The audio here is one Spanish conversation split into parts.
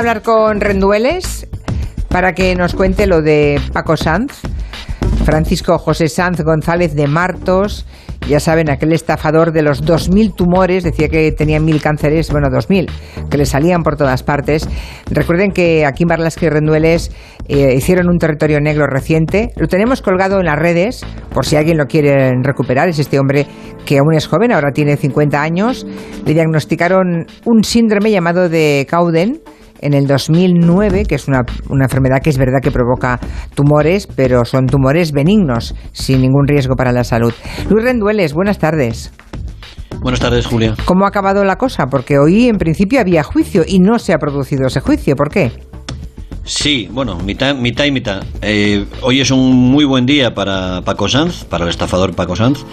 hablar con Rendueles para que nos cuente lo de Paco Sanz, Francisco José Sanz González de Martos, ya saben, aquel estafador de los 2.000 tumores, decía que tenía mil cánceres, bueno, 2.000, que le salían por todas partes. Recuerden que aquí en Barlasque y Rendueles eh, hicieron un territorio negro reciente, lo tenemos colgado en las redes, por si alguien lo quiere recuperar, es este hombre que aún es joven, ahora tiene 50 años, le diagnosticaron un síndrome llamado de Cauden, en el 2009, que es una, una, enfermedad que es verdad que provoca tumores, pero son tumores benignos, sin ningún riesgo para la salud. Luis Rendueles, buenas tardes. Buenas tardes, Julia. ¿Cómo ha acabado la cosa? Porque hoy en principio había juicio y no se ha producido ese juicio. ¿Por qué? Sí, bueno, mitad, mitad y mitad. Eh, hoy es un muy buen día para Paco Sanz, para el estafador Paco Sanz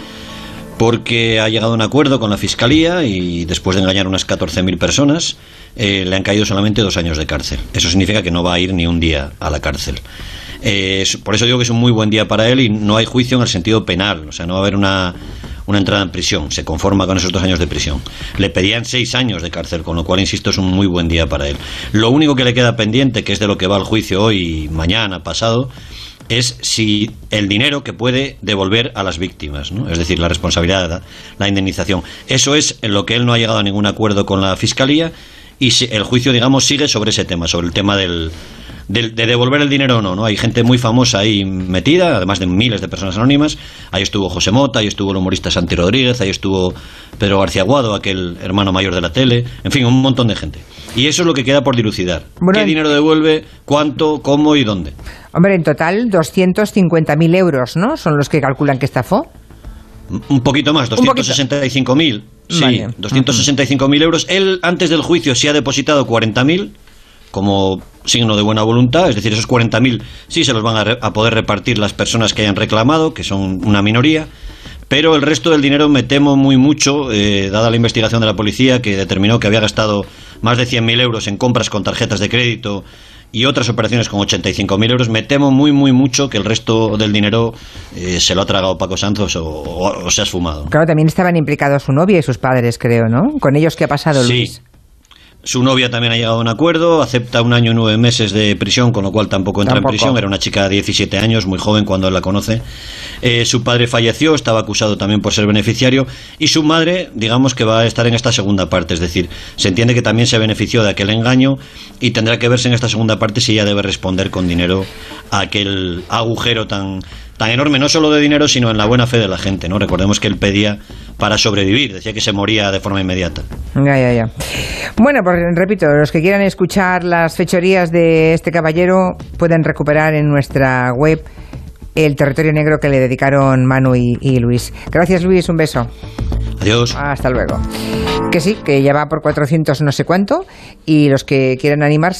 porque ha llegado a un acuerdo con la Fiscalía y después de engañar unas 14.000 personas, eh, le han caído solamente dos años de cárcel. Eso significa que no va a ir ni un día a la cárcel. Eh, por eso digo que es un muy buen día para él y no hay juicio en el sentido penal, o sea, no va a haber una, una entrada en prisión, se conforma con esos dos años de prisión. Le pedían seis años de cárcel, con lo cual, insisto, es un muy buen día para él. Lo único que le queda pendiente, que es de lo que va el juicio hoy, mañana, pasado, es si el dinero que puede devolver a las víctimas, ¿no? es decir, la responsabilidad, la indemnización. Eso es en lo que él no ha llegado a ningún acuerdo con la Fiscalía y el juicio, digamos, sigue sobre ese tema, sobre el tema del, de, devolver el dinero o no, ¿no? Hay gente muy famosa ahí metida, además de miles de personas anónimas. Ahí estuvo José Mota, ahí estuvo el humorista Santi Rodríguez, ahí estuvo Pedro García Guado, aquel hermano mayor de la tele, en fin, un montón de gente. Y eso es lo que queda por dilucidar. ¿Qué dinero devuelve? ¿Cuánto? ¿Cómo y dónde? Hombre, en total 250.000 euros, ¿no? Son los que calculan que estafó. Un poquito más, 265.000. Sí, 265.000 euros. Él, antes del juicio, sí ha depositado 40.000 como signo de buena voluntad, es decir, esos 40.000 sí se los van a, poder repartir las personas que hayan reclamado, que son una minoría, pero el resto del dinero me temo muy mucho, eh, dada la investigación de la policía que determinó que había gastado más de 100.000 euros en compras con tarjetas de crédito y otras operaciones con 85.000 euros, me temo muy, muy mucho que el resto del dinero eh, se lo ha tragado Paco Santos o, se ha esfumado. Claro, también estaban implicados su novia y sus padres, creo, ¿no? ¿Con ellos qué ha pasado, Luis? Su novia también ha llegado a un acuerdo, acepta un año y nueve meses de prisión, con lo cual tampoco entra en prisión. Era una chica de 17 años, muy joven cuando él la conoce. Eh, su padre falleció, estaba acusado también por ser beneficiario. Y su madre, digamos que va a estar en esta segunda parte, es decir, se entiende que también se benefició de aquel engaño y tendrá que verse en esta segunda parte si ella debe responder con dinero a aquel agujero tan tan enorme, no solo de dinero, sino en la buena fe de la gente, ¿no? Recordemos que él pedía para sobrevivir, decía que se moría de forma inmediata. Ya, ya, ya. Bueno, pues repito, los que quieran escuchar las fechorías de este caballero pueden recuperar en nuestra web el territorio negro que le dedicaron Manu y, y Luis. Gracias, Luis, un beso. Adiós. Hasta luego. Que sí, que ya va por 400 no sé cuánto y los que quieran animarse